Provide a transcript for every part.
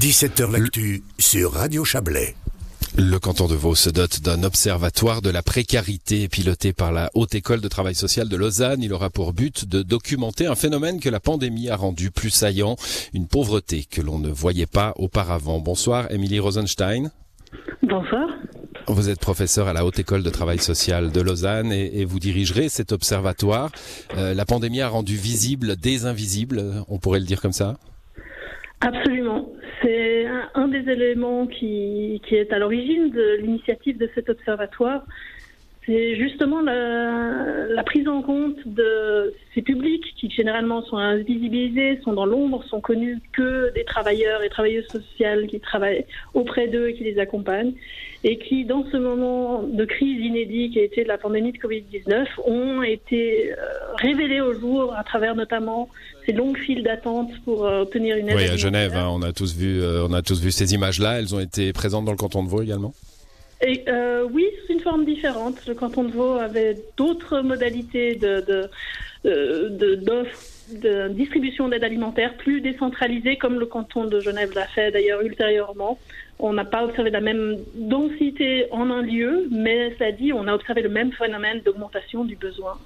17h L'actu sur Radio Chablais. Le canton de Vaud se dote d'un observatoire de la précarité piloté par la Haute École de Travail Social de Lausanne. Il aura pour but de documenter un phénomène que la pandémie a rendu plus saillant, une pauvreté que l'on ne voyait pas auparavant. Bonsoir, Émilie Rosenstein. Bonsoir. Vous êtes professeur à la Haute École de Travail Social de Lausanne et, vous dirigerez cet observatoire. Euh, la pandémie a rendu visible des invisibles, on pourrait le dire comme ça? Absolument. Un, des éléments qui est à l'origine de l'initiative de cet observatoire. C'est justement la, la, prise en compte de ces publics qui généralement sont invisibilisés, sont dans l'ombre, sont connus que des travailleurs et travailleuses sociales qui travaillent auprès d'eux et qui les accompagnent, et qui, dans ce moment de crise inédite qui a été la pandémie de Covid-19, ont été euh, révélés au jour à travers notamment ces longues files d'attente pour euh, obtenir une aide. Oui, à Genève, hein, on a tous vu, euh, on a tous vu ces images-là. Elles ont été présentes dans le canton de Vaud également. Et, euh, oui, c'est une forme différente. Le canton de Vaud avait d'autres modalités de, de, de, de distribution d'aide alimentaire plus décentralisée, comme le canton de Genève l'a fait d'ailleurs ultérieurement. On n'a pas observé la même densité en un lieu, mais cela dit, on a observé le même phénomène d'augmentation du besoin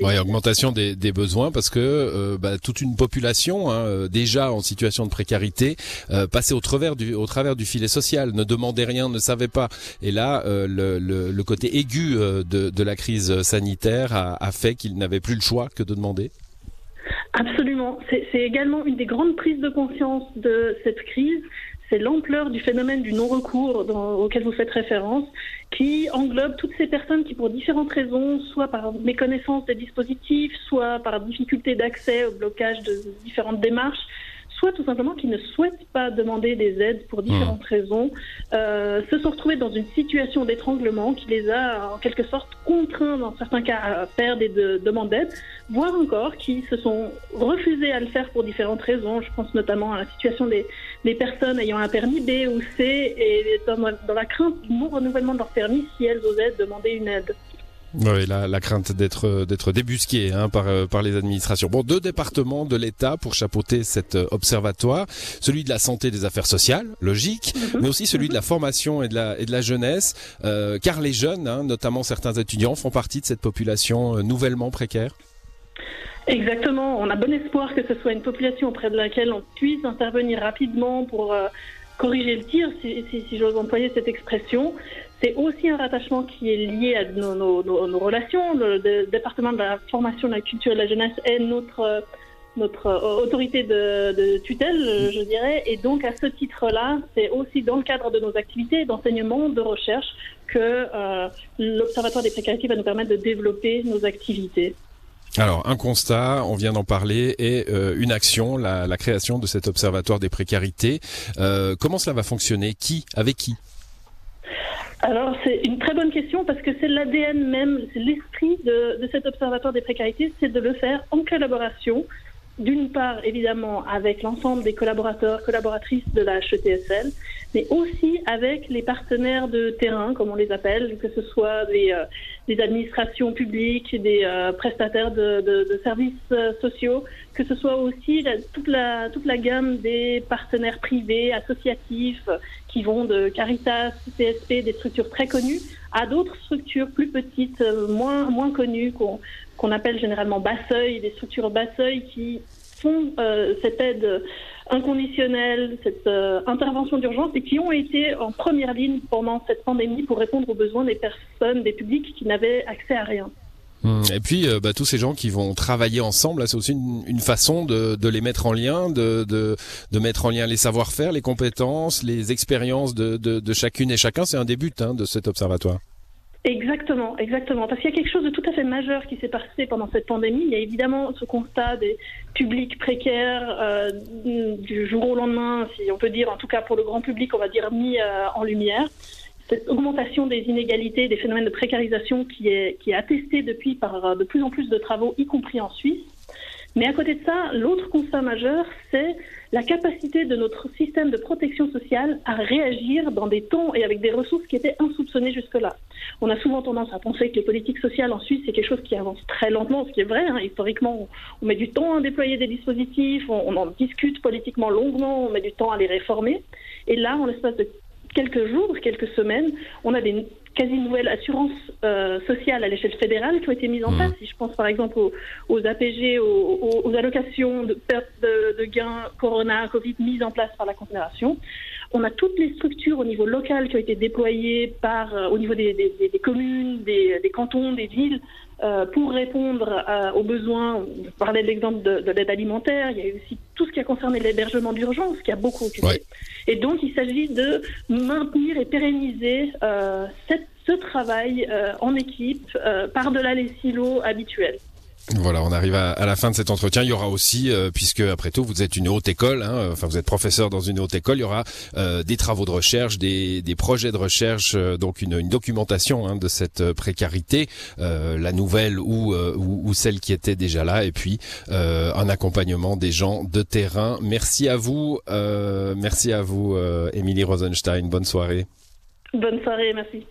oui, augmentation des, des, besoins parce que euh, bah, toute une population hein, euh, déjà en situation de précarité euh, passait au travers du au travers du filet social, ne demandait rien, ne savait pas. Et là, euh, le, le, le, côté aigu de, de, la crise sanitaire a, a fait qu'il n'avait plus le choix que de demander. Absolument. C'est également une des grandes prises de conscience de cette crise, c'est l'ampleur du phénomène du non-recours auquel vous faites référence, qui englobe toutes ces personnes qui, pour différentes raisons, soit par méconnaissance des dispositifs, soit par difficulté d'accès au blocage de différentes démarches, soit tout simplement qui ne souhaitent pas demander des aides pour différentes hmm. raisons, euh, se sont retrouvés dans une situation d'étranglement qui les a en quelque sorte contraints dans certains cas à faire des demandes d'aide, voire encore qui se sont refusés à le faire pour différentes raisons. Je pense notamment à la situation des, des personnes ayant un permis B ou C et dans, dans la crainte du non-renouvellement de leur permis si elles osaient demander une aide. Oui, la, la crainte d'être d'être débusqué hein, par euh, par les administrations. Bon, deux départements de l'État pour chapeauter cet euh, observatoire, celui de la santé des affaires sociales, logique, mhm. mais aussi celui de la formation et de la et de la jeunesse, euh, car les jeunes, hein, notamment certains étudiants, font partie de cette population nouvellement précaire. Exactement. On a bon espoir que ce soit une population auprès de laquelle on puisse intervenir rapidement pour corriger le tir, si, si, si j'ose employer cette expression. C'est aussi un rattachement qui est lié à nos, relations. Le, département de la formation, de la culture et de la jeunesse est notre, notre autorité de, tutelle, je dirais. Et donc, à ce titre-là, c'est aussi dans le cadre de nos activités d'enseignement, de recherche, que euh, l'Observatoire des précarités va nous permettre de développer nos activités. Alors, un constat, on vient d'en parler, et euh, une action, la, création de cet observatoire des précarités. Euh, comment cela va fonctionner? Qui? Avec qui? Alors c'est une très bonne question parce que c'est l'ADN même, c'est l'esprit de, de, cet observatoire des précarités, c'est de le faire en collaboration, d'une part évidemment avec l'ensemble des collaborateurs, collaboratrices de la HETSL, mais aussi avec les partenaires de terrain, comme on les appelle, que ce soit des, euh, administrations publiques, des euh, prestataires de, services euh, sociaux, que ce soit aussi toute, la, toute la gamme des partenaires privés, associatifs, qui vont de Caritas, CSP, des structures très connues, à d'autres structures plus petites, moins, moins connues, qu'on qu'on appelle généralement bas seuil, des structures bas seuil qui font euh, cette aide inconditionnelle, cette euh, intervention d'urgence et qui ont été en première ligne pendant cette pandémie pour répondre aux besoins des personnes, des publics qui n'avaient accès à rien. Hum, et puis euh, bah, tous ces gens qui vont travailler ensemble, c'est aussi une, façon de, les mettre en lien, de, mettre en lien les savoir-faire, les compétences, les expériences de, de, chacune et chacun. C'est un des buts hein, de cet observatoire. Exactement, exactement. Parce qu'il y a quelque chose de tout à fait majeur qui s'est passé pendant cette pandémie. Il y a évidemment ce constat des publics précaires euh, du jour au lendemain, si on peut dire, en tout cas pour le grand public, on va dire mis euh, en lumière cette augmentation des inégalités, des phénomènes de précarisation qui est, attestée depuis par euh, de plus en plus de travaux, y compris en Suisse. Mais à côté de ça, l'autre constat majeur, c'est la capacité de notre système de protection sociale à réagir dans des temps et avec des ressources qui étaient insoupçonnées jusque-là. On a souvent tendance à penser que les politiques sociales en Suisse, c'est quelque chose qui avance très lentement, ce qui est vrai. Hein. Historiquement, on met du temps à déployer des dispositifs, on, en discute politiquement longuement, on met du temps à les réformer. Et là, en l'espace de quelques jours, quelques semaines, on a des quasi nouvelles assurances euh, sociales à l'échelle fédérale qui ont été mises en mmh. place. Si je pense par exemple aux, APG, aux, allocations de perte de, gains Corona, Covid mises en place par la Confédération. On a toutes les structures au niveau local qui ont été déployées par, euh, au niveau des, communes, des, cantons, des villes, euh, pour répondre aux besoins. On parlait de l'exemple de, l'aide alimentaire. Il y a aussi tout ce qui a concerné l'hébergement d'urgence, qui a beaucoup occupé. Et donc, il s'agit de maintenir et pérenniser cette ce travail euh, en équipe euh, par-delà les silos habituels. Voilà, on arrive à, la fin de cet entretien. Il y aura aussi, euh, puisque après tout vous êtes une haute école, hein, enfin vous êtes professeur dans une haute école, il y aura des travaux de recherche, des, projets de recherche, donc une, documentation hein, de cette précarité, la nouvelle ou, ou, celle qui était déjà là, et puis un accompagnement des gens de terrain. Merci à vous, merci à vous, Émilie Rosenstein. Bonne soirée. Bonne soirée, merci.